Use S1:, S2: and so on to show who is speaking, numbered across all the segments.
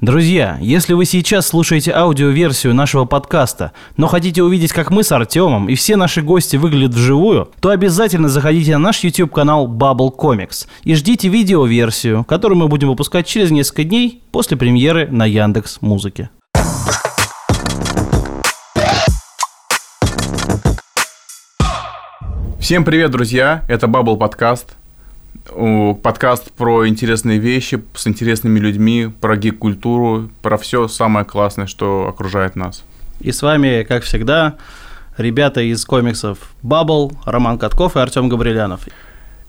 S1: Друзья, если вы сейчас слушаете аудиоверсию нашего подкаста, но хотите увидеть, как мы с Артемом и все наши гости выглядят вживую, то обязательно заходите на наш YouTube-канал Bubble Comics и ждите видеоверсию, которую мы будем выпускать через несколько дней после премьеры на Яндекс Музыке.
S2: Всем привет, друзья! Это Bubble подкаст. Подкаст про интересные вещи с интересными людьми, про гик-культуру, про все самое классное, что окружает нас.
S1: И с вами, как всегда, ребята из комиксов Bubble, Роман Катков и Артем Габрилянов.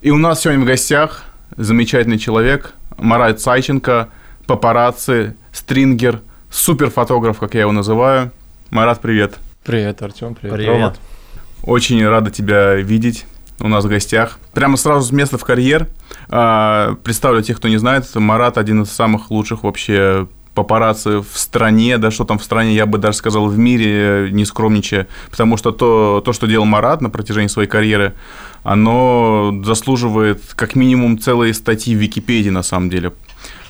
S2: И у нас сегодня в гостях замечательный человек Марат Сайченко, папарацци, стрингер, суперфотограф, как я его называю. Марат, привет.
S3: Привет, Артем, привет,
S1: Привет.
S3: Рома.
S2: Очень рада тебя видеть у нас в гостях. Прямо сразу с места в карьер. А, Представлю тех, кто не знает, Марат один из самых лучших вообще папарацци в стране, да что там в стране, я бы даже сказал в мире, не скромничая, потому что то, то, что делал Марат на протяжении своей карьеры, оно заслуживает как минимум целой статьи в Википедии на самом деле.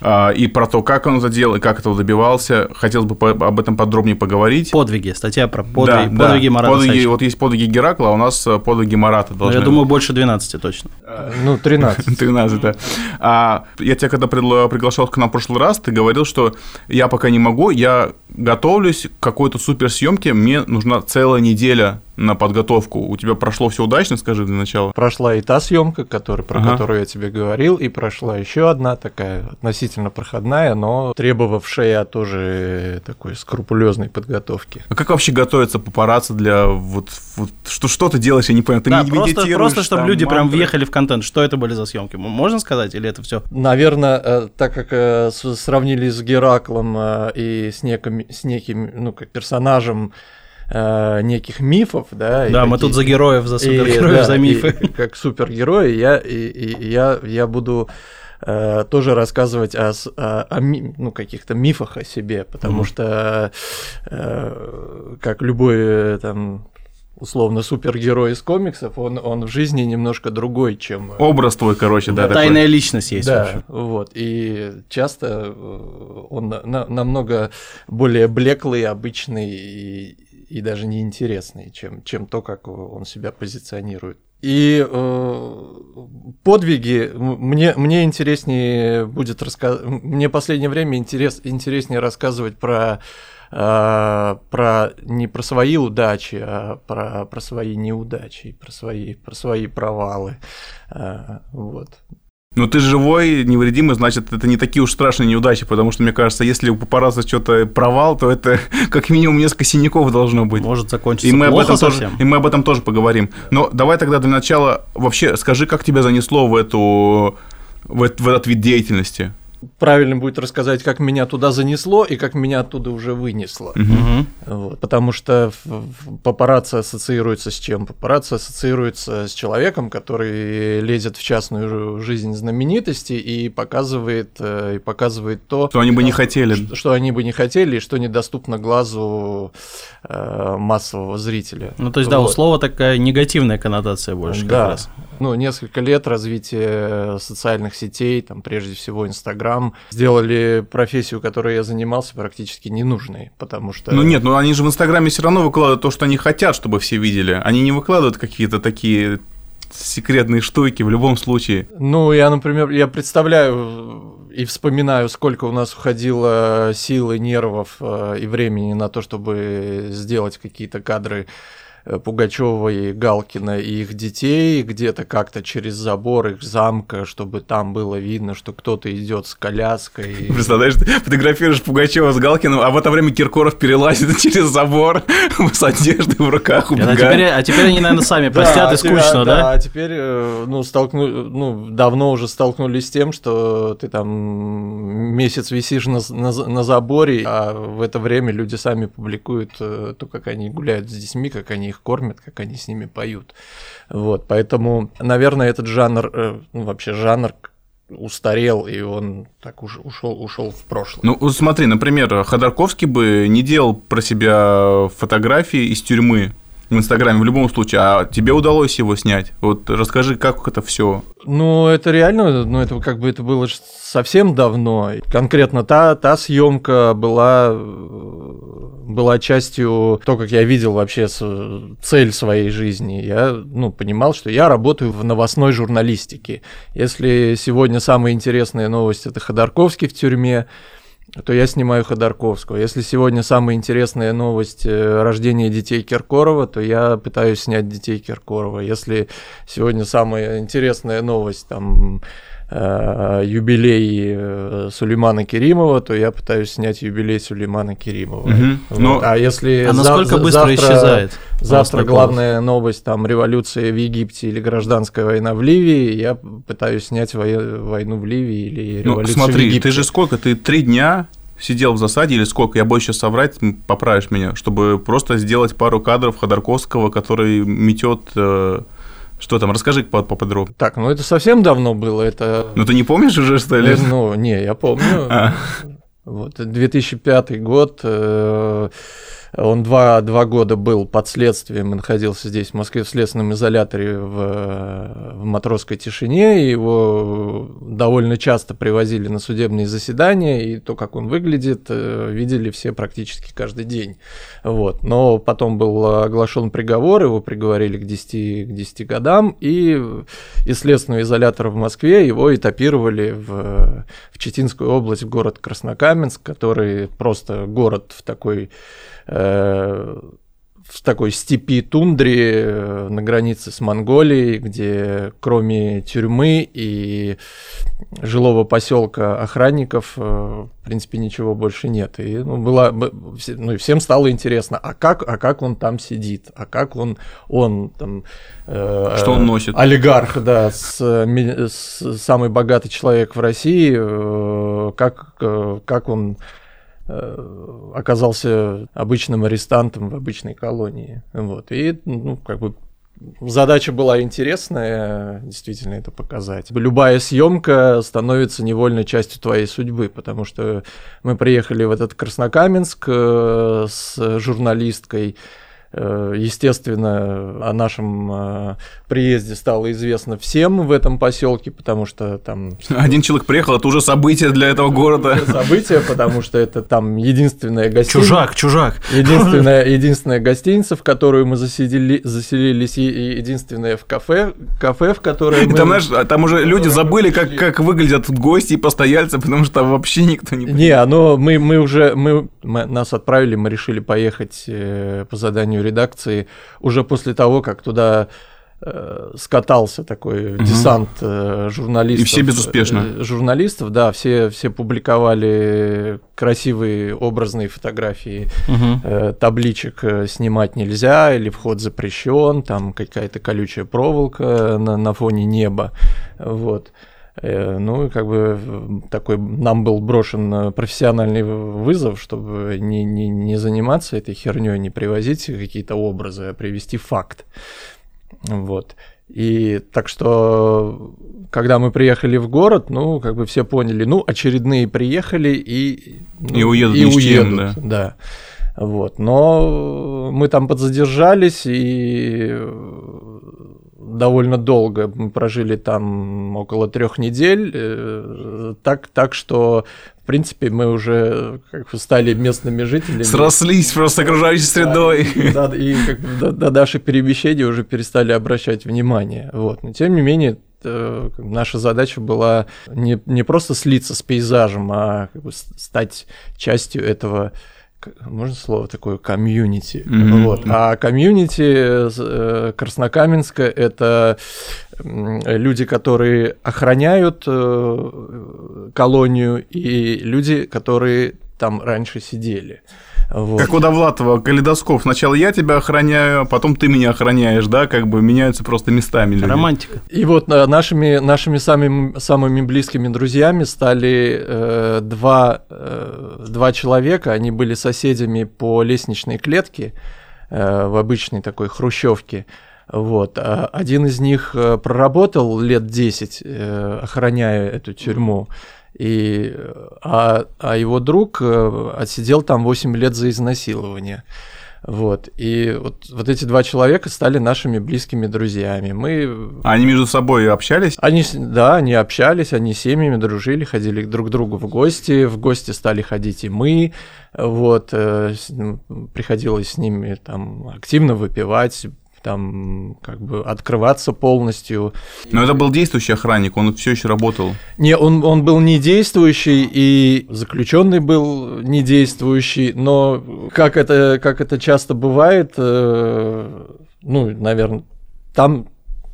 S2: А, И про то, как он делал, и как этого добивался, хотелось бы по- об этом подробнее поговорить.
S1: Подвиги, статья про подвиги,
S2: Да,
S1: подвиги
S2: да.
S1: Марата
S2: Подвиги-. Вот есть подвиги Геракла, а у нас э, подвиги Марата
S1: Ну,
S2: должны
S1: Я думаю, больше 12 точно.
S3: Ну, 13.
S2: 13, да. А, я тебя когда приглашал к нам в прошлый раз, ты говорил, что я пока не могу, я готовлюсь к какой-то суперсъемке, мне нужна целая неделя на подготовку. У тебя прошло все удачно, скажи для начала.
S3: Прошла и та съемка, который, про
S2: Ага.
S3: которую я тебе говорил, и прошла еще одна такая относительно проходная, но требовавшая тоже такой скрупулезной подготовки.
S2: А как вообще готовиться папарацци для вот, вот что, что ты делаешь, я не понял, ты
S1: Да,
S2: не
S1: просто, просто чтобы
S2: там,
S1: люди прям
S2: мантры?
S1: въехали в контент. Что это были за съемки? Можно сказать? Или это все?
S3: Наверное, э, так как э, сравнили с Гераклом э, и с, неким, с неким, ну, как персонажем э, неких мифов, да. и
S1: Да, мы
S3: какие-
S1: тут за героев, за
S3: И,
S1: супергероев,
S3: да,
S1: за
S3: и
S1: мифы.
S3: как супергерой, я, и, и я, я буду э, тоже рассказывать о, о- о ми- ну, каких-то мифах о себе, потому
S1: Мгм.
S3: что, э, как любой э, там условно супергерой из комиксов, он, он в жизни немножко другой, чем... э,
S2: Образ твой, короче, да, такой.
S1: Тайная личность есть.
S3: да, вот. И часто э, он на- намного более блеклый, обычный и, и даже неинтересный, чем, чем то, как он себя позиционирует. И э, подвиги мне, мне интереснее будет рассказывать. Мне последнее время интерес, интереснее рассказывать про, э, про не про свои удачи, а про, про свои неудачи, про свои, про свои провалы. Э, вот.
S2: Ну ты живой, невредимый, значит, это не такие уж страшные неудачи, потому что, мне кажется, если у папарацци что-то провал, то это как минимум несколько синяков должно быть.
S1: Может закончиться
S2: И мы, об
S1: плохо
S2: этом тоже,
S1: совсем.
S2: и мы об этом тоже поговорим. Но давай тогда для начала вообще скажи, как тебя занесло в, эту, в, в этот вид деятельности?
S3: Правильно будет рассказать, как меня туда занесло и как меня оттуда уже вынесло. Вот. Потому что папарацци ассоциируется с чем? Папарацци ассоциируется с человеком, который лезет в частную жи- жизнь знаменитости и показывает, э, и показывает то,
S2: Что они бы не хотели.
S3: что, что они бы не хотели и что недоступно глазу э, массового зрителя.
S1: Ну, то есть, да, у
S3: Вот.
S1: слова такая негативная коннотация больше как
S3: Да.
S1: раз.
S3: Ну, несколько лет развития социальных сетей, там, прежде всего, Инстаграм, сделали профессию, которой я занимался, практически ненужной, потому что...
S2: Ну нет, ну они же в Инстаграме все равно выкладывают то, что они хотят, чтобы все видели. Они не выкладывают какие-то такие секретные штуки в любом случае.
S3: Ну, я, например, я представляю и вспоминаю, сколько у нас уходило сил и нервов э, и времени на то, чтобы сделать какие-то кадры Пугачева и Галкина и их детей где-то как-то через забор их замка, чтобы там было видно, что кто-то идет с коляской.
S2: Представляешь, ты фотографируешь Пугачева с Галкиным, а в это время Киркоров перелазит через забор с одеждой в руках,
S1: А теперь,
S2: убегает.
S1: а теперь они, наверное, сами простят и скучно, да?
S3: А теперь, э, ну, столкну, ну, давно уже столкнулись с тем, что ты там месяц висишь на, на, на заборе, а в это время люди сами публикуют э, то, как они гуляют с детьми, как они их кормят, как они с ними поют. Вот, поэтому, наверное, этот жанр, э, ну, вообще жанр устарел, и он так уж ушел, ушел в прошлое.
S2: Ну, смотри, например, Ходорковский бы не делал про себя фотографии из тюрьмы. В Инстаграме в любом случае, а тебе удалось его снять. Вот расскажи, как это все.
S3: Ну, это реально, ну, это как бы это было совсем давно. Конкретно та, та съемка была, была частью того, как я видел вообще цель своей жизни. Я ну, понимал, что я работаю в новостной журналистике. Если сегодня самая интересная новость это Ходорковский в тюрьме, то я снимаю Ходорковского. Если сегодня самая интересная новость э, рождения детей Киркорова, то я пытаюсь снять детей Киркорова. Если сегодня самая интересная новость там юбилей э, Сулеймана Керимова, то я пытаюсь снять юбилей Сулеймана Керимова. Угу. Вот.
S1: Но... А если а насколько за- быстро завтра, исчезает?
S3: Завтра главная новость там революция в Египте или гражданская война в Ливии, я пытаюсь снять вой- войну в Ливии или ну, революцию
S2: ну, смотри,
S3: в Египте.
S2: ты же сколько? Ты три дня сидел в засаде или сколько, я боюсь сейчас соврать, поправишь меня, чтобы просто сделать пару кадров Ходорковского, который метет э, что там? Расскажи поподробнее.
S3: Так, ну это совсем давно было. Это...
S2: Ну ты не помнишь уже, что ли?
S3: Ну, не, я помню. А. Вот, 2005 год. Он два, два года был под следствием и находился здесь, в Москве, в следственном изоляторе в, в матросской тишине. Его довольно часто привозили на судебные заседания, и то, как он выглядит, э, видели все практически каждый день. Вот. Но потом был оглашен приговор, его приговорили к 10, к 10 годам, и из следственного изолятора в Москве его этапировали в, в Читинскую область, в город Краснокаменск, который просто город в такой в такой степи тундре э, на границе с Монголией, где кроме тюрьмы и жилого поселка охранников, э, в принципе, ничего больше нет. И ну, было, ну, и всем стало интересно, а как, а как он там сидит, а как он, он там...
S2: Э, Что он носит?
S3: Олигарх, да, с, с, самый богатый человек в России, э, как, э, как он Э, оказался обычным арестантом в обычной колонии. Вот. И, ну, как бы Задача была интересная, действительно это показать. Любая съемка становится невольной частью твоей судьбы, потому что мы приехали в этот Краснокаменск э, с журналисткой, Э, естественно, о нашем э, приезде стало известно всем в этом поселке, потому что там...
S2: Один человек приехал, это уже событие для этого города.
S3: Событие, потому что это там единственная гостиница...
S1: Чужак, чужак.
S3: Единственная, единственная гостиница, в которую мы засидели, заселились, и единственное в кафе, кафе, в которое мы...
S2: Там, знаешь, там уже люди забыли, как, как выглядят гости и постояльцы, потому что там вообще никто не...
S3: Не, оно, мы, мы уже, мы, мы, нас отправили, мы решили поехать э, по заданию заданию редакции уже после того, как туда э, скатался такой угу. десант э, журналистов.
S2: И все безуспешно.
S3: Э, журналистов, да, все, все публиковали красивые образные фотографии, угу. э, табличек э, снимать нельзя или вход запрещен, там какая-то колючая проволока на, на фоне неба, вот. Э, ну, и как бы такой нам был брошен э, профессиональный вызов, чтобы не, не, не заниматься этой херней, не привозить какие-то образы, а привести факт. Вот. И так что, когда мы приехали в город, ну, как бы все поняли, ну, очередные приехали и... Ну,
S2: и уедут. И уедут, чем, да.
S3: да. Вот. Но мы там подзадержались, и довольно долго. Мы прожили там около трех недель, э, так, так что, в принципе, мы уже как бы стали местными жителями.
S2: Срослись просто окружающей средой.
S3: Да, и как бы, до, до наших перемещений уже перестали обращать внимание. Вот. Но тем не менее, э, наша задача была не, не просто слиться с пейзажем, а как бы стать частью этого можно слово такое комьюнити. Mm-hmm. Вот. А комьюнити э, Краснокаменска это люди, которые охраняют э, колонию, и люди, которые там раньше сидели.
S2: Вот. Как у Довлатова, калейдоскоп. Сначала я тебя охраняю, потом ты меня охраняешь, да, как бы меняются просто местами люди.
S1: Романтика.
S3: И вот э, нашими, нашими самыми, самыми близкими друзьями стали э, два, э, два человека, они были соседями по лестничной клетке э, в обычной такой хрущевке. Вот. А один из них э, проработал лет 10, э, охраняя эту тюрьму. И, а, а его друг э, отсидел там 8 лет за изнасилование. Вот. И вот, вот эти два человека стали нашими близкими друзьями. Мы...
S2: Они между собой общались?
S3: Они, да, они общались, они семьями дружили, ходили друг к другу в гости. В гости стали ходить и мы. Вот. Э, приходилось с ними там активно выпивать, там как бы открываться полностью.
S2: Но это был действующий охранник, он все еще работал.
S3: Не, он, он был не действующий, и заключенный был не действующий, но как это, как это часто бывает, э, ну, наверное, там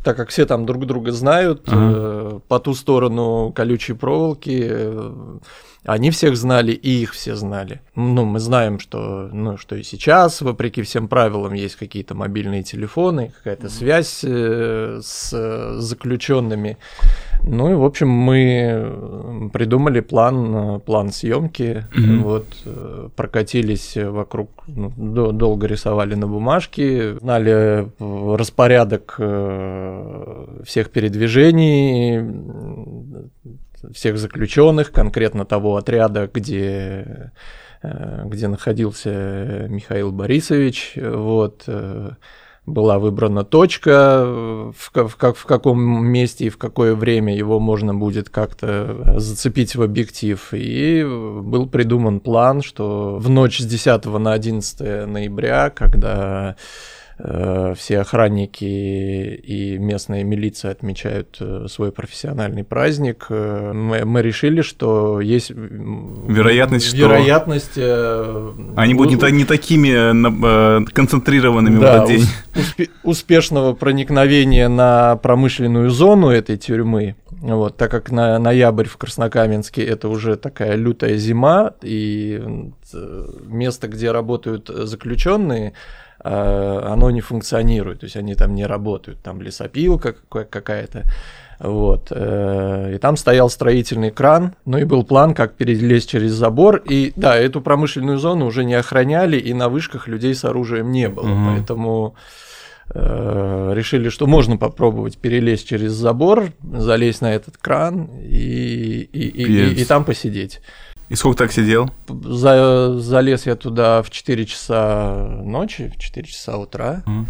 S3: так как все там друг друга знают, ага. э, по ту сторону колючей проволоки э, они всех знали, и их все знали. Ну, мы знаем, что, ну, что и сейчас, вопреки всем правилам, есть какие-то мобильные телефоны, какая-то связь э, с заключенными. Ну и, в общем, мы придумали план, план съемки, mm-hmm. вот, э, прокатились вокруг, ну, долго рисовали на бумажке, знали распорядок э, всех передвижений, всех заключенных, конкретно того отряда, где, э, где находился Михаил Борисович. Вот, э, была выбрана точка, в, в, как, в каком месте и в какое время его можно будет как-то зацепить в объектив. И был придуман план, что в ночь с 10 на 11 ноября, когда все охранники и местная милиция отмечают э, свой профессиональный праздник, э, мы, мы решили, что есть
S2: вероятность,
S3: вероятность
S2: что они будут не, не такими концентрированными
S3: да, в день. Успе успешного проникновения на промышленную зону этой тюрьмы. Вот, так как на ноябрь в Краснокаменске это уже такая лютая зима, и место, где работают заключенные, Э, оно не функционирует, то есть они там не работают, там лесопилка какая-то, вот. Э, и там стоял строительный кран, ну и был план, как перелезть через забор. И да, эту промышленную зону уже не охраняли, и на вышках людей с оружием не было. Угу. Поэтому э, решили, что можно попробовать перелезть через забор, залезть на этот кран и, и, и, и, и там посидеть.
S2: И сколько так сидел?
S3: За, залез я туда в 4 часа ночи, в 4 часа утра. Mm.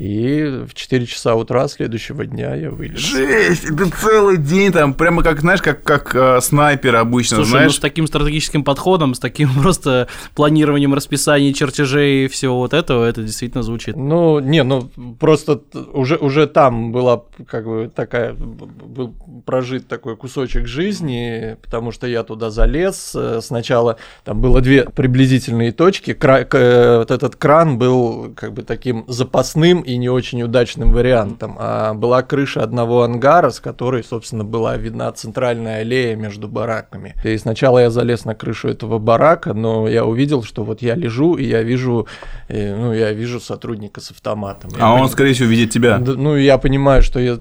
S3: И в 4 часа утра следующего дня я вылез.
S2: Жесть! Это целый день там, прямо как, знаешь, как, как э, снайпер обычно,
S1: Слушай,
S2: знаешь? ну
S1: с таким стратегическим подходом, с таким просто планированием расписаний, чертежей и всего вот этого, это действительно звучит.
S3: Ну, не, ну, просто уже, уже там была как бы такая, был прожит такой кусочек жизни, потому что я туда залез. Э, сначала там было две приблизительные точки. Кра- э, вот этот кран был как бы таким запасным и не очень удачным вариантом. А была крыша одного ангара, с которой, собственно, была видна центральная аллея между бараками. И сначала я залез на крышу этого барака, но я увидел, что вот я лежу, и я вижу, э, ну, я вижу сотрудника с автоматом.
S2: А я он, поним... скорее всего, видит тебя.
S3: Ну, я понимаю, что я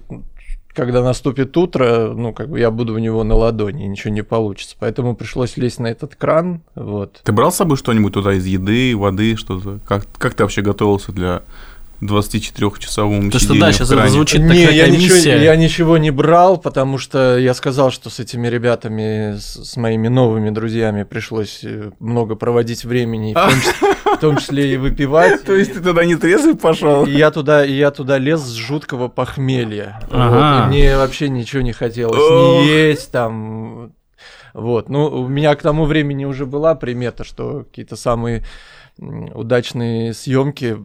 S3: когда наступит утро, ну, как бы я буду в него на ладони, ничего не получится. Поэтому пришлось лезть на этот кран. Вот.
S2: Ты брал с собой что-нибудь туда из еды, воды, что-то? Как, как ты вообще готовился для 24-часовому
S1: То, что да, сейчас это звучит
S3: не, я ничего, я ничего не брал, потому что я сказал, что с этими ребятами, с, с моими новыми друзьями пришлось э, много проводить времени, в том, числе, в том числе и выпивать.
S2: То есть ты туда не трезвый пошел?
S3: И я туда, и я туда лез с жуткого похмелья. Ага. Вот, мне вообще ничего не хотелось не есть там. Вот, ну, у меня к тому времени уже была примета, что какие-то самые удачные съемки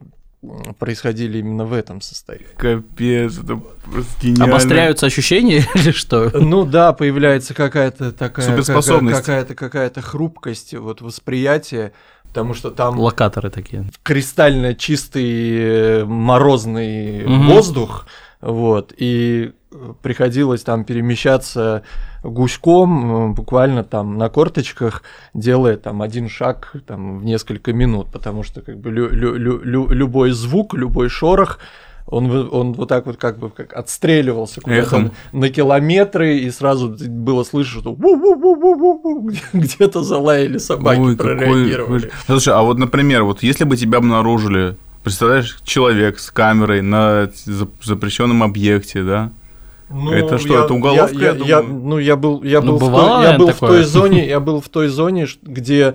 S3: происходили именно в этом состоянии.
S2: Капец, это просто гениально.
S1: Обостряются ощущения или что?
S3: Ну да, появляется какая-то такая... Суперспособность. Какая-то какая-то хрупкость, вот восприятие, потому что там...
S1: Локаторы такие.
S3: Кристально чистый морозный угу. воздух, вот, и приходилось там перемещаться гуськом, э, буквально там на корточках, делая там один шаг там в несколько минут, потому что как бы лю- лю- лю- любой звук, любой шорох, он, он вот так вот как бы как отстреливался куда-то на километры, и сразу было слышно, что где-то залаяли собаки, Ой, прореагировали. Какой...
S2: Слушай, а вот, например, вот если бы тебя обнаружили, представляешь, человек с камерой на запрещенном объекте, да, ну, это что, я, это уголовка?
S3: Я, я, я, ну, я был, я ну, был, в, той, я был в той зоне, я был в той зоне, где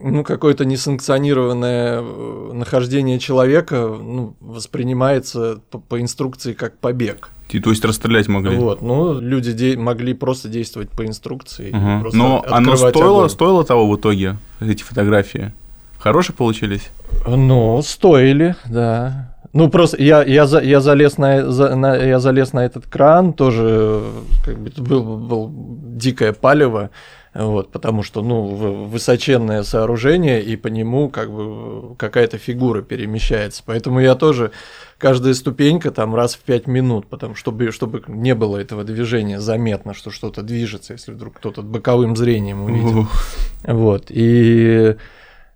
S3: ну, какое-то несанкционированное э, нахождение человека ну, воспринимается по, по инструкции как побег.
S2: И, то есть расстрелять могли.
S3: Вот, ну, люди де- могли просто действовать по инструкции. Просто
S2: Но оно стоило,
S3: огонь.
S2: стоило того в итоге, эти фотографии? Хорошие получились?
S3: Ну, стоили, да. Ну, просто я, я, за- я, залез на, за- на- я залез на этот кран, тоже как бы, был, был дикое палево, вот, потому что, ну, высоченное сооружение, и по нему как бы какая-то фигура перемещается. Поэтому я тоже каждая ступенька там раз в пять минут, потому чтобы, чтобы не было этого движения заметно, что что-то движется, если вдруг кто-то боковым зрением увидел.
S2: Ух.
S3: Вот, и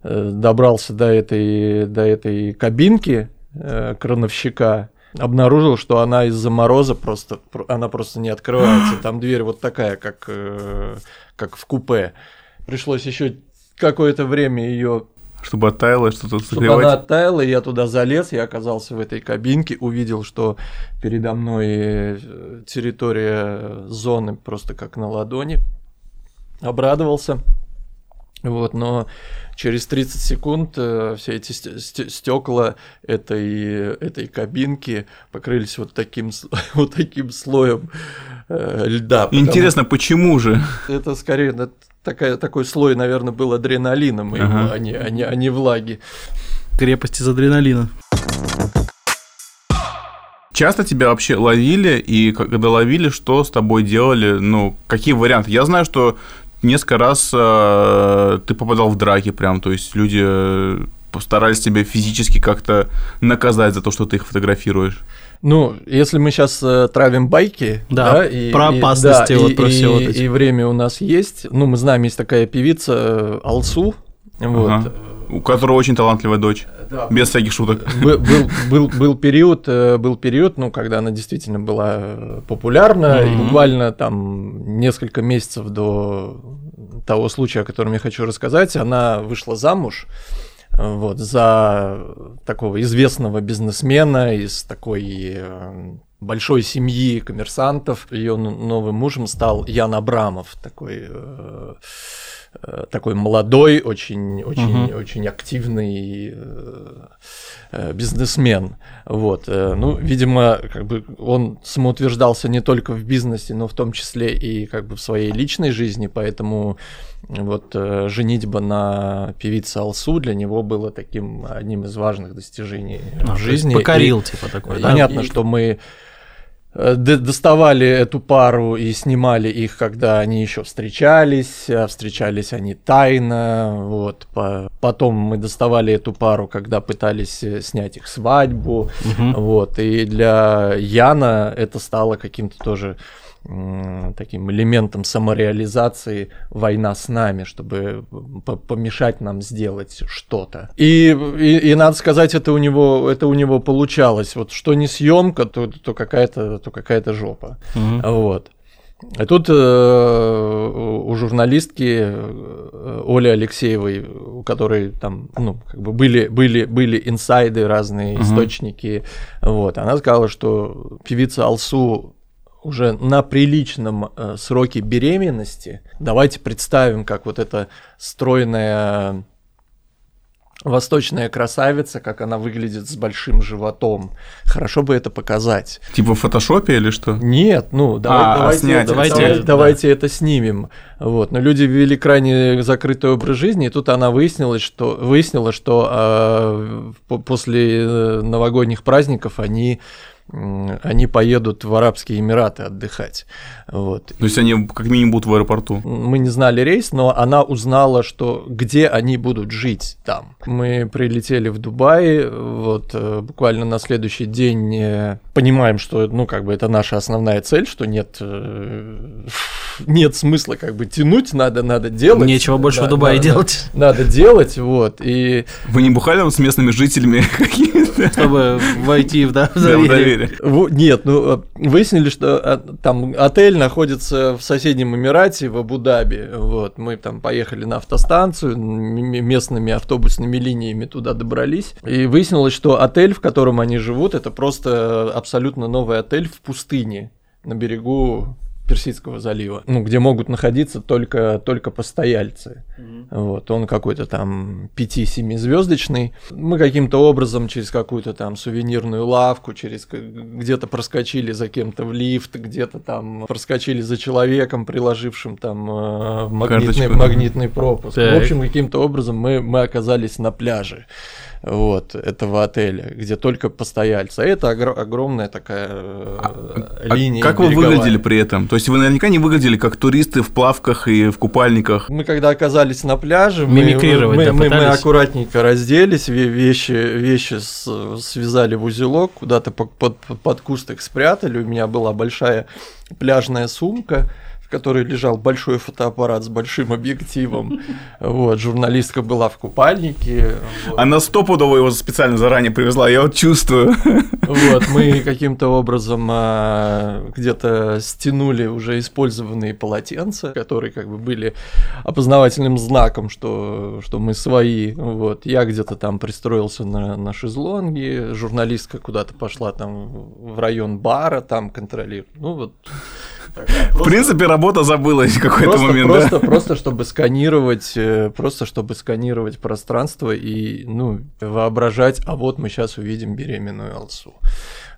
S3: э, добрался до этой, до этой кабинки э, крановщика, обнаружил, что она из-за мороза просто, про- она просто не открывается. Там дверь вот такая, как, э, как в купе. Пришлось еще какое-то время ее
S2: Чтобы оттаяло, что-то
S3: чтобы она
S2: согревать.
S3: оттаяла, я туда залез, я оказался в этой кабинке, увидел, что передо мной э, территория зоны просто как на ладони. Обрадовался. Вот, но через 30 секунд э, все эти стекла этой, этой кабинки покрылись вот таким, вот таким слоем э, льда.
S2: Интересно, почему же?
S3: это скорее на- такая, такой слой, наверное, был адреналина моего,
S2: Ага.
S3: а, не, а, не, а не влаги.
S1: Крепость из адреналина.
S2: Часто тебя вообще ловили, и когда ловили, что с тобой делали, ну, какие варианты? Я знаю, что несколько раз э, ты попадал в драки прям, то есть люди э, постарались тебя физически как-то наказать за то, что ты их фотографируешь.
S3: Ну, если мы сейчас травим байки,
S1: Да, про опасности, вот
S3: и,
S1: про все
S3: и-
S1: вот эти.
S3: и время у нас есть. Ну, мы знаем, есть такая певица э, Алсу. Вот.
S2: Ага. У которого очень талантливая дочь.
S3: Да,
S2: Без всяких шуток.
S3: был, был, был, был период, э, был период, ну, когда она действительно была э, популярна, и
S1: Мгм.
S3: буквально там несколько месяцев до того случая, о котором я хочу рассказать, она вышла замуж вот, за такого известного бизнесмена из такой э, большой семьи коммерсантов. Ее новым мужем стал Ян Абрамов, такой э, такой молодой, очень, очень,
S1: Мгм.
S3: очень активный э, э, бизнесмен. Вот, э, ну, видимо, как бы он самоутверждался не только в бизнесе, но в том числе и как бы в своей личной жизни, поэтому вот э, женитьба на певице Алсу для него было таким одним из важных достижений
S1: А,
S3: в жизни.
S1: Покорил, типа, такой,
S3: И
S1: да?
S3: Понятно,
S1: И-
S3: что мы э, доставали эту пару и снимали их, когда они еще встречались, а встречались они тайно, вот. По- Потом мы доставали эту пару, когда пытались э, снять их свадьбу,
S1: Мгм.
S3: вот. И для Яна это стало каким-то тоже таким элементом самореализации война с нами, чтобы по- помешать нам сделать что-то. И, и, и надо сказать, это у него это у него получалось. Вот что не съемка, то, то какая-то то какая-то жопа.
S1: Мгм.
S3: Вот. А тут э, у журналистки э, Оли Алексеевой, у которой там, ну, как бы были, были, были инсайды, разные
S1: Мгм.
S3: источники, вот, она сказала, что певица Алсу уже на приличном э, сроке беременности. Давайте представим, как вот эта стройная восточная красавица, как она выглядит с большим животом. Хорошо бы это показать.
S2: Типа в фотошопе или что?
S3: Нет, ну давай-
S2: А,
S3: давайте,
S2: снять
S3: давайте,
S1: да.
S3: давайте это снимем. Вот. Но люди вели крайне закрытый образ жизни, и тут она выяснилась, что выяснила, что а, по- после э, новогодних праздников они они поедут в Арабские Эмираты отдыхать. Вот.
S2: То есть они как минимум будут в аэропорту.
S3: Мы не знали рейс, но она узнала, что где они будут жить там. Мы прилетели в Дубай, вот э, буквально на следующий день э, понимаем, что ну как бы это наша основная цель, что нет э, нет смысла как бы тянуть, надо надо делать.
S1: Нечего больше
S3: Да,
S1: в Дубае
S3: да,
S1: делать,
S3: Надо делать, вот и
S2: Вы не бухали там с местными жителями какими-то?
S1: чтобы войти в да- в
S2: Да, в
S1: доверие.
S2: доверие.
S3: Нет, ну э, выяснили, что а, там отель находится в соседнем Эмирате, в Абу-Даби. Вот, мы там поехали на автостанцию, местными автобусными линиями туда добрались. И выяснилось, что отель, в котором они живут, это просто абсолютно новый отель в пустыне на берегу Персидского залива, ну, где могут находиться только, только постояльцы. Вот, он какой-то там 5-7 звездочный. Мы каким-то образом через какую-то там сувенирную лавку, через где-то проскочили за кем-то в лифт, где-то там проскочили за человеком, приложившим там э, магнитный, магнитный пропуск. Так. В общем, каким-то образом мы, мы оказались на пляже вот, этого отеля, где только постояльцы. А это огр- огромная такая э, а, линия.
S2: А как береговая. вы выглядели при этом? То есть вы наверняка не выглядели как туристы в плавках и в купальниках?
S3: Мы когда оказались на пляже, мы, мы, да, мы, мы аккуратненько разделись, вещи, вещи с, связали в узелок, куда-то под, под, под куст их спрятали. У меня была большая пляжная сумка которой лежал большой фотоаппарат с большим объективом. Вот, журналистка была в купальнике.
S2: Вот. Она стопудово его специально заранее привезла, я вот чувствую.
S3: Вот, мы каким-то образом а, где-то стянули уже использованные полотенца, которые как бы были опознавательным знаком, что, что мы свои. Вот, я где-то там пристроился на, на шезлонге, журналистка куда-то пошла там в район бара, там контролирует. Ну вот
S2: в принципе, работа забылась в какой-то момент.
S3: Просто, да? просто, чтобы сканировать, э, просто чтобы сканировать пространство и, ну, воображать, а вот мы сейчас увидим беременную Алсу.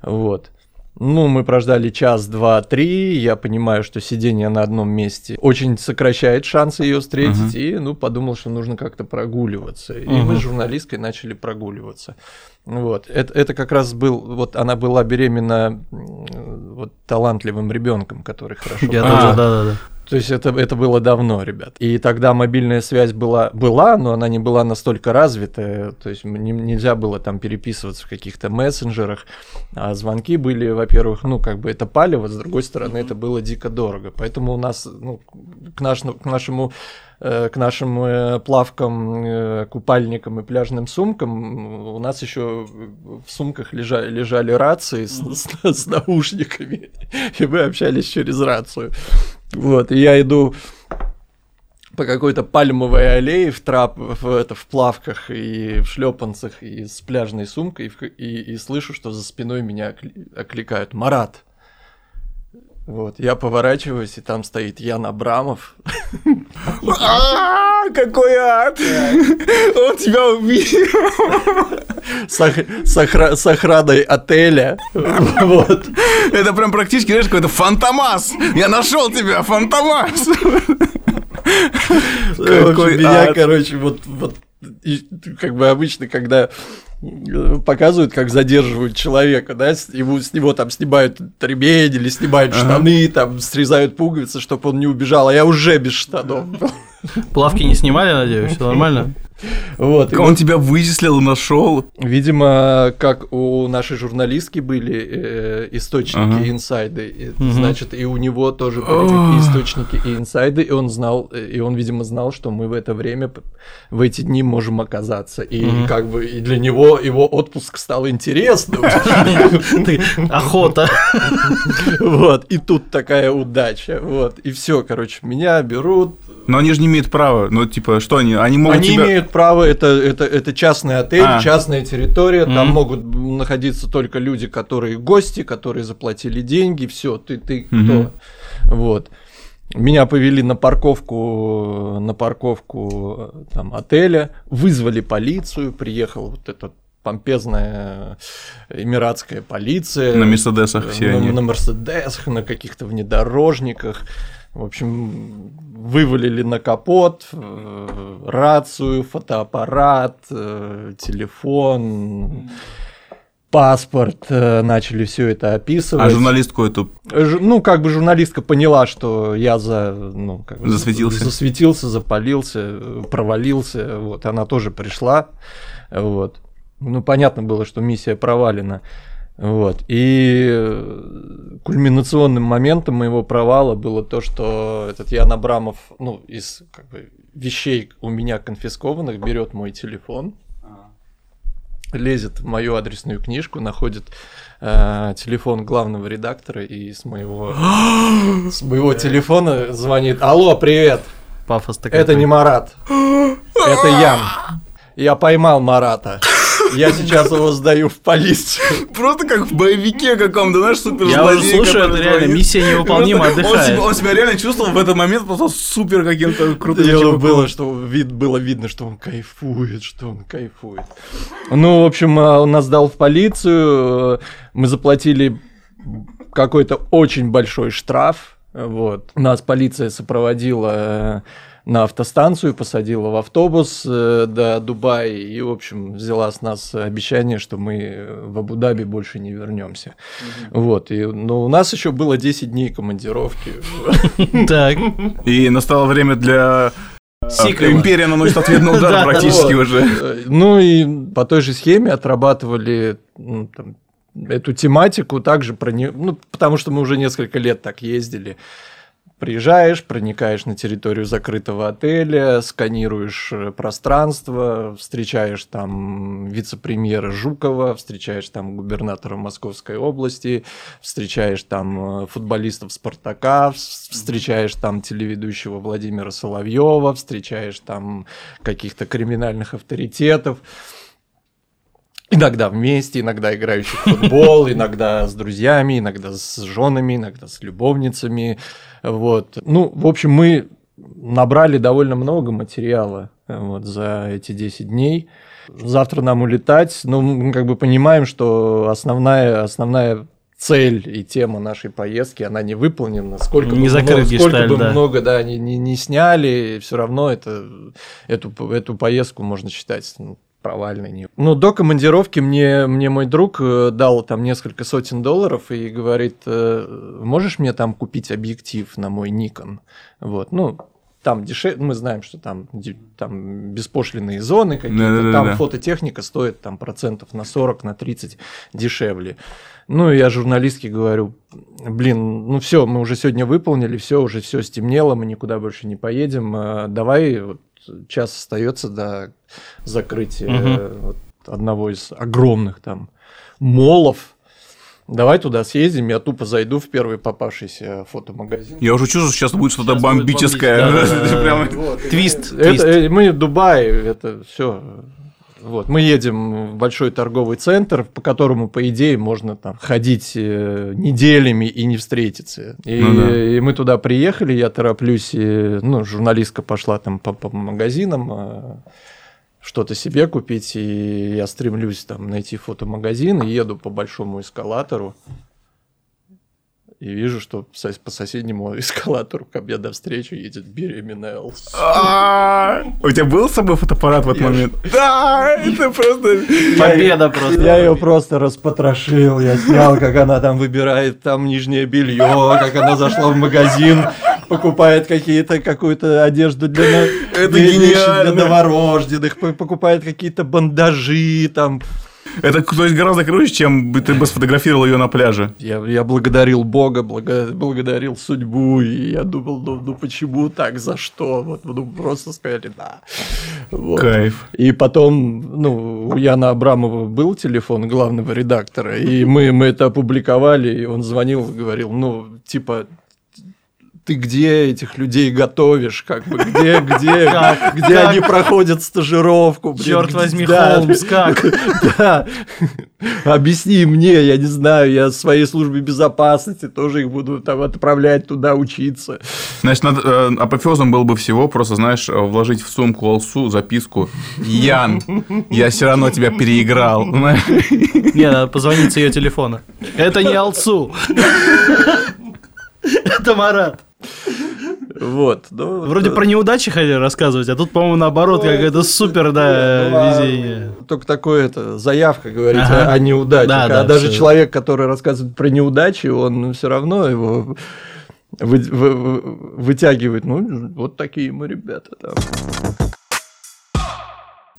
S3: Вот. Ну, мы прождали час, два, три. Я понимаю, что сидение на одном месте очень сокращает шансы ее встретить. Uh-huh. И, ну, подумал, что нужно как-то прогуливаться. И uh-huh. мы с журналисткой начали прогуливаться. Вот. Это, это как раз был, вот она была беременна вот талантливым ребенком, который хорошо.
S1: Я тоже, да, да, да.
S3: То есть это, это было давно, ребят. И тогда мобильная связь была, была, но она не была настолько развитая. То есть не, нельзя было там переписываться в каких-то мессенджерах. А звонки были, во-первых, ну, как бы это палево, с другой стороны, это было дико дорого. Поэтому у нас, ну, к, наш, к нашему Э, к нашим э, плавкам, э, купальникам и пляжным сумкам у нас еще в сумках лежали, лежали рации с, с, с наушниками, и мы общались через рацию. Вот, и я иду по какой-то пальмовой аллее в трап, в, это, в плавках и в шлепанцах и с пляжной сумкой, и, и, и слышу, что за спиной меня окликают «Марат!» Вот, я поворачиваюсь, и там стоит Ян Абрамов.
S2: А, какой ад! Он тебя убил!
S3: С охраной отеля. Вот.
S2: Это прям практически, знаешь, какой-то фантомас! Я нашел тебя, фантомас!
S3: Какой Меня, короче, вот как бы обычно, когда показывают, как задерживают человека, да, ему, с него там снимают ремень или снимают ага. штаны, там срезают пуговицы, чтобы он не убежал, а я уже без штанов.
S1: Плавки не снимали, надеюсь, все нормально?
S2: Вот. Он тебя вычислил, нашел.
S3: Видимо, как у нашей журналистки были э, источники ага. инсайды, и, угу. значит, и у него тоже были источники и инсайды, и он знал, и он, видимо, знал, что мы в это время, в эти дни можем оказаться. И угу. как бы и для него его отпуск стал интересным.
S1: Охота.
S3: Вот, и тут такая удача. Вот, и все, короче, меня берут,
S2: но они же не имеют права. Ну, типа, что они? Они могут
S3: Они тебя... имеют право, это, это, это частный отель, а. частная территория, mm-hmm. там могут находиться только люди, которые гости, которые заплатили деньги, все, ты, ты mm-hmm. кто? Вот. Меня повели на парковку, на парковку там, отеля, вызвали полицию, приехал вот этот помпезная эмиратская полиция.
S2: На Мерседесах все
S3: на,
S2: они.
S3: На Мерседесах, на каких-то внедорожниках. В общем, вывалили на капот э, рацию, фотоаппарат, э, телефон, паспорт, э, начали все это описывать.
S2: А журналистку эту?
S3: Ну, как бы журналистка поняла, что я за, ну, как бы
S2: засветился,
S3: засветился, запалился, провалился, вот, она тоже пришла, вот. Ну, понятно было, что миссия провалена. Вот. И э, кульминационным моментом моего провала было то, что этот Ян Абрамов, ну, из как бы, вещей у меня конфискованных, берет мой телефон, лезет в мою адресную книжку, находит э, телефон главного редактора и с моего, с моего телефона звонит «Алло, привет!»
S1: Пафос
S3: Это не Марат, это Ян. Я поймал Марата. Я сейчас его сдаю в полицию.
S2: Просто как в боевике каком-то, знаешь, супер
S1: Я уже слушаю, это реально миссия невыполнима,
S2: Он
S1: отдыхает.
S2: себя, он себя реально чувствовал в этот момент просто супер каким-то крутым
S3: Дело было, что вид, было видно, что он кайфует, что он кайфует. Ну, в общем, а, он нас сдал в полицию, э, мы заплатили какой-то очень большой штраф, вот. Нас полиция сопроводила э, на автостанцию, посадила в автобус э, до Дубая и, в общем, взяла с нас обещание, что мы в Абу-Даби больше не вернемся. Вот. И, но у нас еще было 10 дней командировки.
S1: Так.
S2: И настало время для... э,
S1: Сиквела.
S2: Империя наносит ответный удар
S1: Да,
S2: практически уже.
S3: Э, Ну и по той же схеме отрабатывали ну, эту тематику также про не... ну потому что мы уже несколько лет так ездили. Приезжаешь, проникаешь на территорию закрытого отеля, сканируешь э, пространство, встречаешь там вице-премьера Жукова, встречаешь там губернатора Московской области, встречаешь там э, футболистов Спартака, вс- встречаешь там телеведущего Владимира Соловьева, встречаешь там каких-то криминальных авторитетов. Иногда вместе, иногда играющих в футбол, иногда с друзьями, иногда с женами, иногда с любовницами. Вот. Ну, в общем, мы набрали довольно много материала вот, за эти 10 дней. Завтра нам улетать, но мы как бы понимаем, что основная, основная цель и тема нашей поездки, она не выполнена. Сколько
S1: Не
S3: бы
S1: закрыт
S3: много, сколько
S1: гештальт,
S3: бы
S1: да.
S3: много да, не, не, не сняли, все равно это, эту, эту поездку можно считать ну, провальной. Не- Ну, до командировки мне, мне мой друг э, дал там несколько сотен долларов и говорит, э, можешь мне там купить объектив на мой Nikon? Вот, ну, там дешевле, мы знаем, что там, там беспошлиные зоны какие-то,
S2: Да-да-да-да.
S3: там фототехника стоит там процентов на 40, на 30 дешевле. Ну, я журналистке говорю, блин, ну все, мы уже сегодня выполнили, все, уже все стемнело, мы никуда больше не поедем, э, давай, час остается до закрытия э, вот одного из огромных там молов. Давай туда съездим, я тупо зайду в первый попавшийся фотомагазин.
S2: Я уже чувствую, что сейчас будет что-то бомбическое.
S1: твист.
S3: э, мы в Дубае, это все. Вот, мы едем в большой торговый центр, по которому, по идее, можно там ходить э, неделями и не встретиться. И,
S2: Ну да.
S3: и мы туда приехали, я тороплюсь, и, ну, журналистка пошла там по, по магазинам э, что-то себе купить, и я стремлюсь там найти фотомагазин, и еду по большому эскалатору. И вижу, что по соседнему эскалатору ко мне навстречу едет беременная.
S2: А, У тебя был с собой фотоаппарат в этот момент? Да, это просто...
S1: Победа просто.
S3: Я ее просто распотрошил, я снял, как она там выбирает там нижнее белье, как она зашла в магазин, покупает какие-то какую-то одежду для, для новорожденных, по- покупает какие-то бандажи там.
S2: Это то есть гораздо круче, чем ты бы сфотографировал ее на пляже.
S3: Я, я благодарил Бога, благо- благодарил судьбу, и я думал, ну, ну почему так, за что? Вот, ну просто сказали, да. Вот.
S2: Кайф.
S3: И потом, ну, у Яна Абрамова был телефон главного редактора, и мы, мы это опубликовали, и он звонил говорил, ну, типа, ты где этих людей готовишь, как бы, где, где, где они проходят стажировку,
S1: Черт возьми, Холмс, как?
S3: да, объясни мне, я не знаю, я в своей службе безопасности тоже их буду там отправлять туда учиться.
S2: Значит, над, э, апофеозом было бы всего просто, знаешь, э, вложить в сумку Алсу записку «Ян, я все равно тебя переиграл».
S1: Не, надо позвонить с ее телефона. Это не Алцу. Это Марат.
S3: Вот. ну,
S1: Вроде
S3: э,
S1: про неудачи хотели рассказывать, а тут, по-моему, наоборот, как это супер,
S3: Ну,
S1: да,
S3: ладно.
S1: везение.
S3: Только такое это заявка говорить
S1: Ага.
S3: о, о неудачах.
S1: Да,
S3: а
S1: да,
S3: даже
S1: всё.
S3: человек, который рассказывает про неудачи, он все равно его вы- вы- вы- вытягивает. Ну, вот такие мы ребята. там.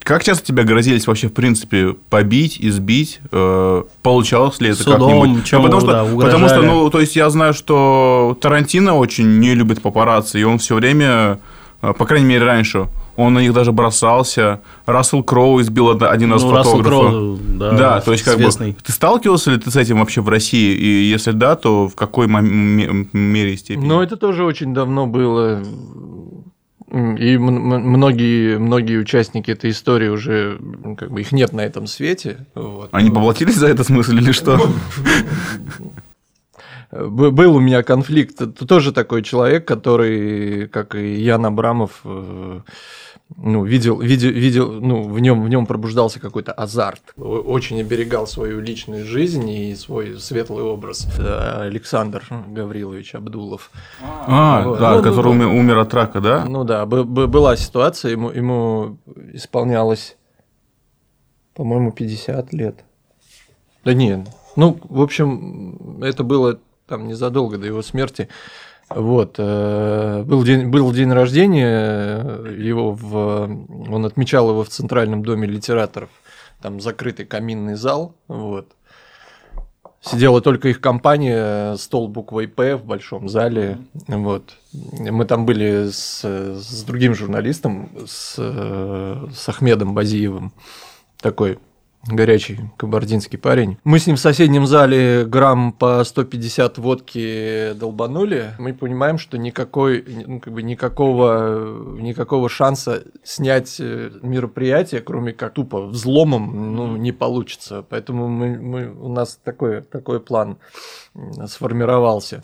S2: Как часто тебя грозились вообще, в принципе, побить, избить? Э, получалось ли это
S1: Судом,
S2: как-нибудь?
S1: чему,
S2: потому, что,
S1: да,
S2: потому что, ну, то есть я знаю, что Тарантино очень не любит папарацци, и он все время, э, по крайней мере, раньше, он на них даже бросался. Рассел Кроу избил од- один раз
S1: Ну, Рассел
S2: фотографа.
S1: Кроу, да,
S2: Да, то есть как
S1: известный.
S2: бы ты сталкивался ли ты с этим вообще в России? И если да, то в какой мере и степени?
S3: Но это тоже очень давно было. И многие, многие участники этой истории уже, как бы, их нет на этом свете.
S2: Вот. Они поплатились за это смысл или что?
S3: Был у меня конфликт. Тоже такой человек, который, как и Ян Абрамов, э, ну, видел, видел, видел, ну, в нем, в нем пробуждался какой-то азарт. Очень оберегал свою личную жизнь и свой светлый образ. Александр Гаврилович Абдулов.
S2: А, вот. да, ну, который ну, умер от рака, да?
S3: Ну да, была ситуация, ему, ему исполнялось, по-моему, 50 лет. Да нет, ну, в общем, это было там незадолго до его смерти. Вот. Э, был день, был день рождения э, его, в, он отмечал его в Центральном доме литераторов. Там закрытый каминный зал. Вот. Сидела только их компания, стол буквой «П» в большом зале. Вот. Мы там были с, с другим журналистом, с, с Ахмедом Базиевым. Такой горячий кабардинский парень. Мы с ним в соседнем зале грамм по 150 водки долбанули. Мы понимаем, что никакой, ну, как бы никакого, никакого шанса снять э, мероприятие, кроме как тупо взломом, ну, не получится. Поэтому мы, мы, у нас такой, такой план сформировался.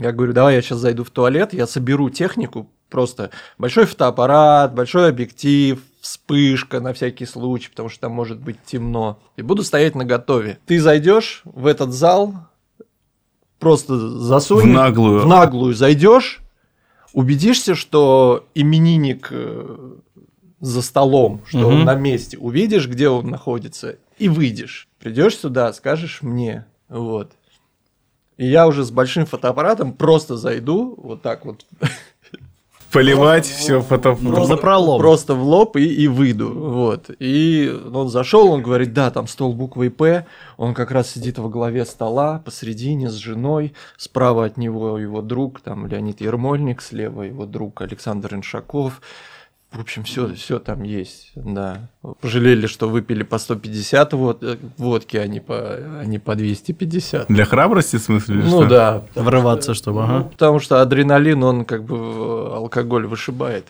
S3: Я говорю, давай я сейчас зайду в туалет, я соберу технику, просто большой фотоаппарат, большой объектив, вспышка на всякий случай, потому что там может быть темно. И буду стоять на готове. Ты зайдешь в этот зал, просто засунь. В
S2: наглую.
S3: В наглую зайдешь, убедишься, что именинник э, за столом, что угу. он на месте, увидишь, где он находится, и выйдешь. Придешь сюда, скажешь мне, вот. И я уже с большим фотоаппаратом просто зайду, вот так вот
S2: поливать все потом.
S3: Просто, пролом. Просто в лоб и, и выйду. Вот. И он зашел, он говорит, да, там стол буквой П, он как раз сидит во главе стола, посредине с женой, справа от него его друг, там Леонид Ермольник, слева его друг Александр Иншаков. В общем, все, все там есть, да. Пожалели, что выпили по 150 вод, э, водки, а не по, а не по 250.
S2: Для храбрости, в смысле?
S3: Ну
S2: что?
S3: да.
S1: Врываться, чтобы, ага.
S3: Ну, потому что адреналин, он как бы алкоголь вышибает.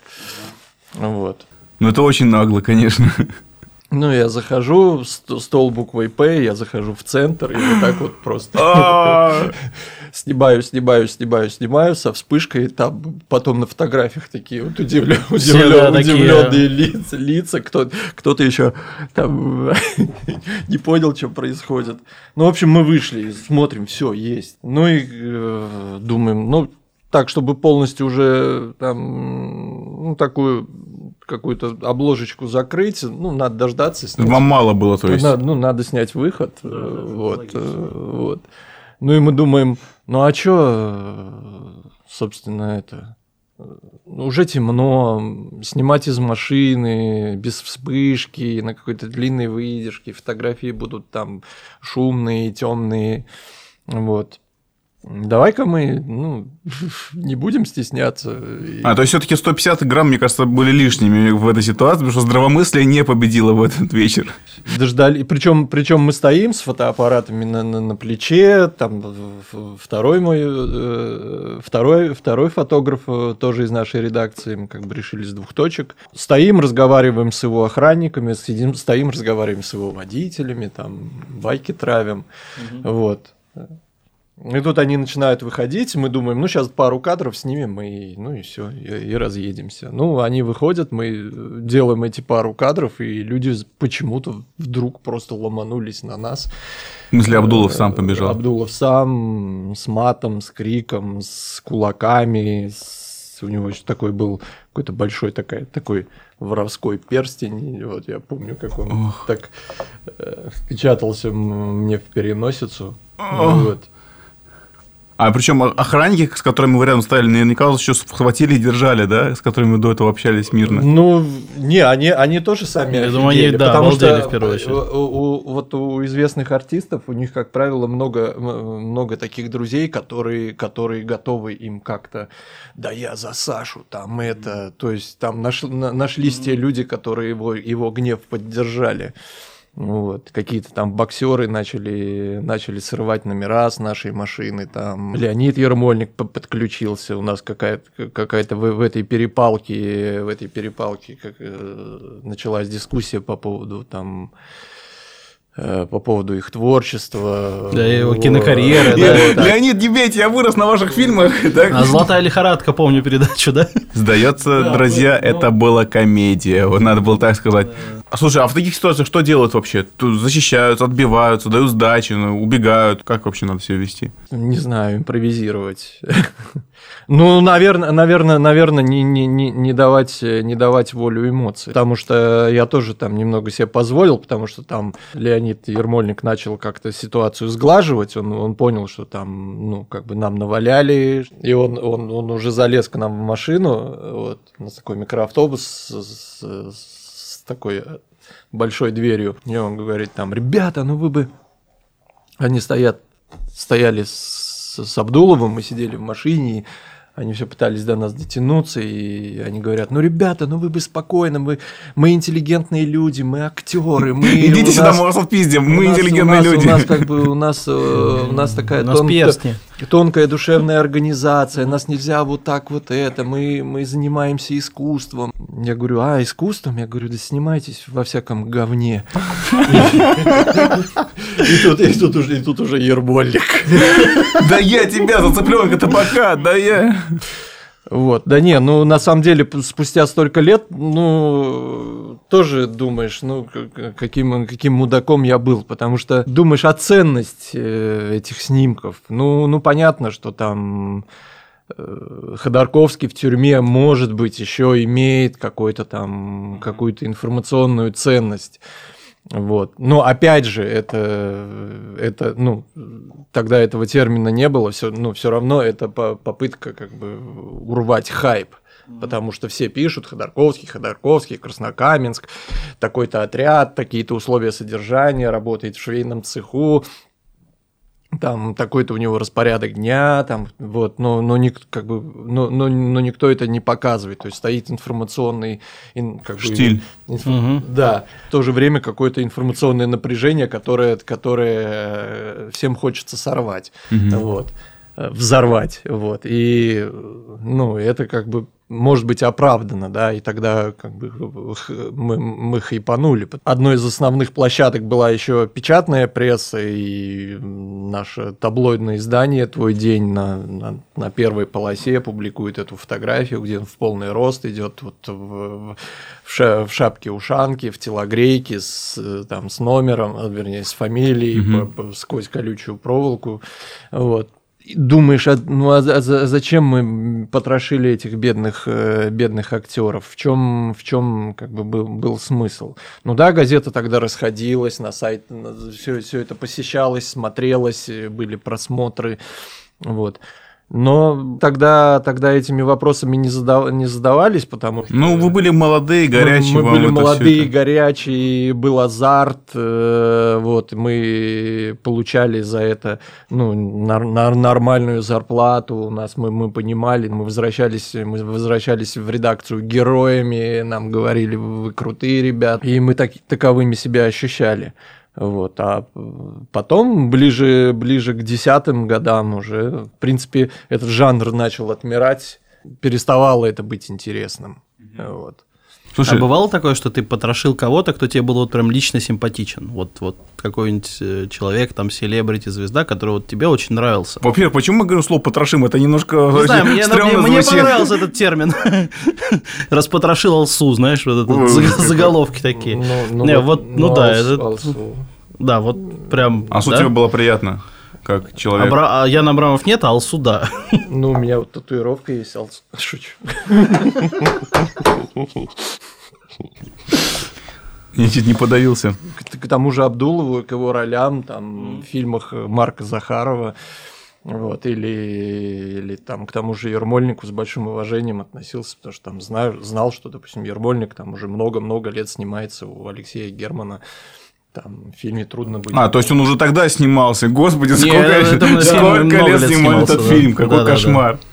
S3: Вот.
S2: Ну, это очень нагло, конечно.
S3: Ну, я захожу, стол буквой П, я захожу в центр, и вот так вот просто а! снимаю, снимаю, снимаю, снимаю со вспышкой, там потом на фотографиях такие вот удивленные лица, лица кто, кто-то еще там не понял, что происходит. Ну, в общем, мы вышли, смотрим, все есть. Ну и э, думаем, ну, так, чтобы полностью уже там, ну, такую какую-то обложечку закрыть, ну, надо дождаться.
S2: Снять. Вам мало было, то есть?
S3: Надо, ну, надо снять выход. Да, вот, логично. вот. Ну, и мы думаем, ну, а что, собственно, это... Уже темно, снимать из машины, без вспышки, на какой-то длинной выдержке, фотографии будут там шумные, темные, вот. Давай-ка мы ну, не будем стесняться.
S2: А, то есть все-таки 150 грамм, мне кажется, были лишними в этой ситуации, потому что здравомыслие не победило в этот вечер.
S3: Дождали. Причем, причем мы стоим с фотоаппаратами на, на, на плече. Там второй мой э, второй, второй фотограф э, тоже из нашей редакции. Мы как бы решили с двух точек. Стоим, разговариваем с его охранниками, сидим, стоим, разговариваем с его водителями, там байки травим. Угу. Вот. И тут они начинают выходить, мы думаем, ну сейчас пару кадров снимем и ну и все, и, и разъедемся. Ну они выходят, мы делаем эти пару кадров, и люди почему-то вдруг просто ломанулись на нас.
S2: В смысле, Абдулов сам побежал?
S3: Абдулов сам с матом, с криком, с кулаками, с... у него еще такой был какой-то большой такой, такой воровской перстень. Вот я помню, как он Ох. так э, впечатался мне в переносицу. Ох. Вот.
S2: А причем охранники, с которыми вы рядом стояли, наверняка вас еще схватили и держали, да, с которыми вы до этого общались мирно.
S3: Ну, не, они, они тоже сами Я думаю, они, да, потому что в первую очередь. У, у, вот у известных артистов, у них, как правило, много, много таких друзей, которые, которые готовы им как-то, да я за Сашу, там это, то есть там наш, нашлись те люди, которые его, его гнев поддержали. Вот. Какие-то там боксеры начали, начали срывать номера с нашей машины. Там Леонид Ермольник подключился. У нас какая-то, какая-то в, в этой перепалке, в этой перепалке как, э, началась дискуссия по поводу там Э, по поводу их творчества.
S1: Да, его кинокарьеры.
S2: Да, Леонид, не бейте, я вырос на ваших фильмах.
S1: А «Золотая лихорадка», помню передачу, да?
S2: Сдается, друзья, это была комедия, надо было так сказать. А слушай, а в таких ситуациях что делают вообще? Тут защищаются, отбиваются, дают сдачи, ну, убегают. Как вообще надо себя вести?
S3: Не знаю, импровизировать. Ну, наверное, наверное, наверное, не, не, не, давать, не давать волю эмоций. Потому что я тоже там немного себе позволил, потому что там Леонид Ермольник начал как-то ситуацию сглаживать. Он, он понял, что там, ну, как бы нам наваляли. И он, он, он уже залез к нам в машину, вот, на такой микроавтобус с, с такой большой дверью. И он говорит там, ребята, ну вы бы... Они стоят, стояли с, с Абдуловым, мы сидели в машине, они все пытались до нас дотянуться, и они говорят, ну, ребята, ну вы бы спокойно, мы, мы интеллигентные люди, мы актеры, мы...
S2: Идите сюда, мы вас отпиздим, мы интеллигентные люди.
S3: У нас как бы, у нас, э, у нас такая тонкая душевная организация, нас нельзя вот так вот это, мы, мы занимаемся искусством. Я говорю, а, искусством? Я говорю, да снимайтесь во всяком говне. И тут, и тут уже, и тут уже ерболик.
S2: Да я тебя за цыпленка пока, да я.
S3: Вот, да не, ну на самом деле спустя столько лет, ну тоже думаешь, ну каким каким мудаком я был, потому что думаешь о ценности э, этих снимков. Ну, ну понятно, что там э, Ходорковский в тюрьме, может быть, еще имеет какой-то там какую-то информационную ценность. Вот. Но опять же, это, это, ну, тогда этого термина не было, все, ну, все равно это попытка как бы урвать хайп. Потому что все пишут Ходорковский, Ходорковский, Краснокаменск, такой-то отряд, такие-то условия содержания, работает в швейном цеху, там такой-то у него распорядок дня, там вот, но, но, ник, как бы, но, но, но никто это не показывает, то есть стоит информационный
S2: как штиль,
S3: бы, инф, угу. да, в то же время какое-то информационное напряжение, которое, которое э, всем хочется сорвать, угу. вот, э, взорвать, вот, и ну это как бы может быть оправдано, да, и тогда как бы мы, мы хайпанули. Одной из основных площадок была еще печатная пресса и наше таблоидное издание «Твой день» на, на, на первой полосе публикует эту фотографию, где он в полный рост идет вот в, в шапке-ушанке, в телогрейке с, там, с номером, вернее, с фамилией, угу. по, по, сквозь колючую проволоку. Вот думаешь, а, ну а, а зачем мы потрошили этих бедных, э, бедных актеров? В чем, в чем как бы был, был смысл? Ну да, газета тогда расходилась, на сайт все, все это посещалось, смотрелось, были просмотры, вот. Но тогда, тогда этими вопросами не, задав, не задавались, потому что...
S2: Ну, вы были молодые, горячие.
S3: Мы, мы были молодые, горячие, был азарт, э, вот, мы получали за это ну, нар, нар, нормальную зарплату, у нас мы, мы понимали, мы возвращались, мы возвращались в редакцию героями, нам говорили, вы крутые ребята, и мы так, таковыми себя ощущали. Вот. А потом, ближе, ближе к десятым годам уже, в принципе, этот жанр начал отмирать, переставало это быть интересным. Mm-hmm. Вот.
S1: Слушай, а бывало такое, что ты потрошил кого-то, кто тебе был вот прям лично симпатичен? Вот, вот какой-нибудь э, человек, там, селебрити, звезда, который вот тебе очень нравился.
S2: Во-первых, почему мы говорим слово «потрошим»? Это немножко
S1: Не знаю, мне, мне, мне понравился этот термин. Распотрошил алсу, знаешь, вот это заголовки такие. Ну, ну, Не, вот, ну, ну да, это... Да, вот прям...
S2: Алсу да? тебе было приятно? Как человек.
S1: Абра... А Ян Абрамов нет, а Алсу да.
S3: Ну, у меня вот татуировка есть, Алсу. Шучу.
S2: Я чуть не подавился.
S3: К, к тому же Абдулову, к его ролям там, в фильмах Марка Захарова, вот, или, или там к тому же Ермольнику с большим уважением относился, потому что там знаю, знал, что, допустим, Ермольник там уже много-много лет снимается у Алексея Германа там в фильме трудно быть.
S2: А, то есть он уже тогда снимался. Господи, сколько, это, сколько лет снимал этот да. фильм, какой да, кошмар. Да, да.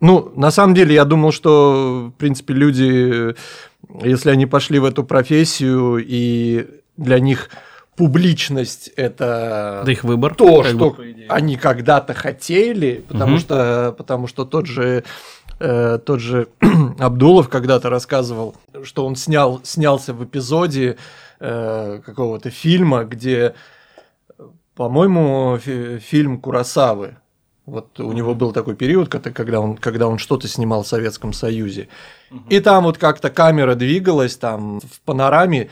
S3: Ну, на самом деле, я думал, что, в принципе, люди, если они пошли в эту профессию, и для них публичность это
S1: Да их выбор.
S3: то,
S1: как
S3: что
S1: бы,
S3: они когда-то хотели, потому
S1: Мгм.
S3: что потому что тот же э, тот же Абдулов когда-то рассказывал, что он снял снялся в эпизоде э, какого-то фильма, где, по-моему, фи- фильм Курасавы. Вот у него был такой период, когда он, когда он что-то снимал в Советском Союзе. И там вот как-то камера двигалась, там в панораме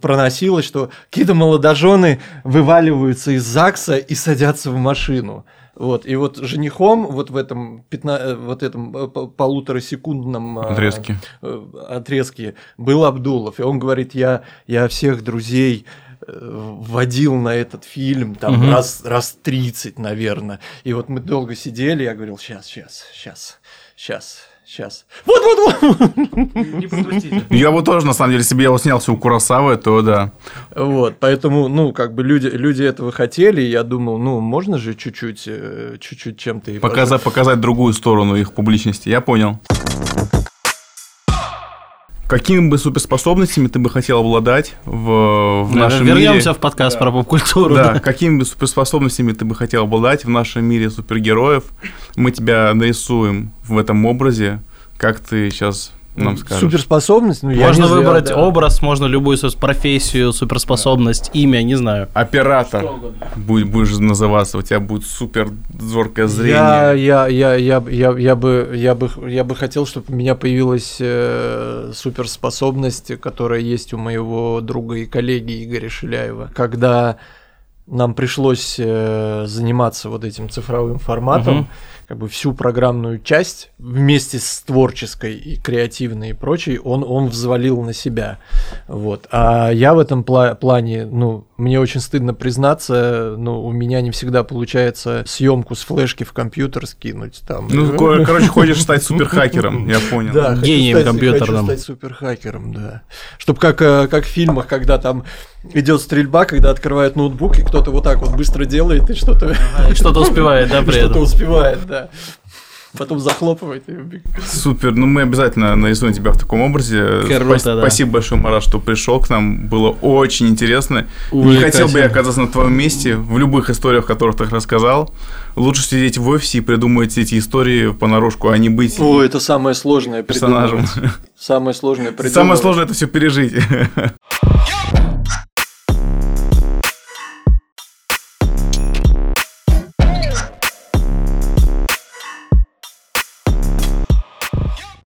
S3: проносилось, что какие-то молодожены вываливаются из ЗАГСа и садятся в машину. Вот, и вот женихом вот в этом, 15, э, вот этом э, по- полуторасекундном э,
S2: Отрезки.
S3: э, отрезке был Абдулов, и он говорит, я, я всех друзей водил на этот фильм там
S1: Мгм.
S3: раз, раз 30, наверное. И вот мы долго сидели, я говорил, сейчас, сейчас, сейчас, сейчас, сейчас. Вот-вот-вот!
S1: Не пропустите.
S2: Я бы тоже, на самом деле, если бы я его снялся у Курасавы, то да.
S3: Вот, поэтому, ну, как бы люди, люди этого хотели, и я думал, ну, можно же чуть-чуть, э, чуть-чуть чем-то
S2: Показать, показать другую сторону их публичности. Я понял. Какими бы суперспособностями ты бы хотел обладать в, в нашем
S1: Вернемся
S2: мире?
S1: в подкаст про поп-культуру.
S2: Да, какими бы суперспособностями ты бы хотел обладать в нашем мире супергероев? Мы тебя нарисуем в этом образе. Как ты сейчас нам скажешь?
S3: Суперспособность, ну, я
S1: Можно
S3: не знаю,
S1: выбрать
S3: да.
S1: образ, можно любую сос- профессию, суперспособность, имя, не знаю.
S2: Оператор будь- будешь называться, у тебя будет супер зоркое
S3: Я,
S2: зрение.
S3: я, я, я, я, я, бы, я, бы, я бы хотел, чтобы у меня появилась э, суперспособность, которая есть у моего друга и коллеги Игоря Шиляева. Когда нам пришлось э, заниматься вот этим цифровым форматом,
S1: Мгм.
S3: Как бы всю программную часть вместе с творческой и креативной и прочей, он, он взвалил на себя. Вот. А я в этом пла- плане, ну, мне очень стыдно признаться, но у меня не всегда получается съемку с флешки в компьютер скинуть там.
S2: Ну, ко- короче, хочешь стать суперхакером, я понял.
S3: Да,
S1: Гением компьютерным.
S3: Хочу стать суперхакером, да. Чтобы как, э, как в фильмах, когда там идет стрельба, когда открывают ноутбук, и кто-то вот так вот быстро делает и что-то
S1: И Что-то успевает, да, при
S3: что-то успевает, да. Потом захлопывает и убегает.
S2: Супер, ну мы обязательно нарисуем тебя в таком образе.
S1: Круто,
S2: Спас-
S1: да.
S2: Спасибо большое, Марат, что пришел к нам. Было очень интересно. Не хотел бы я оказаться на твоем месте в любых историях, о которых ты рассказал. Лучше сидеть в офисе и придумывать эти истории понарошку, а не быть
S3: О, это самое сложное
S2: персонажем.
S3: Самое сложное придумывать.
S2: Самое сложное это все пережить.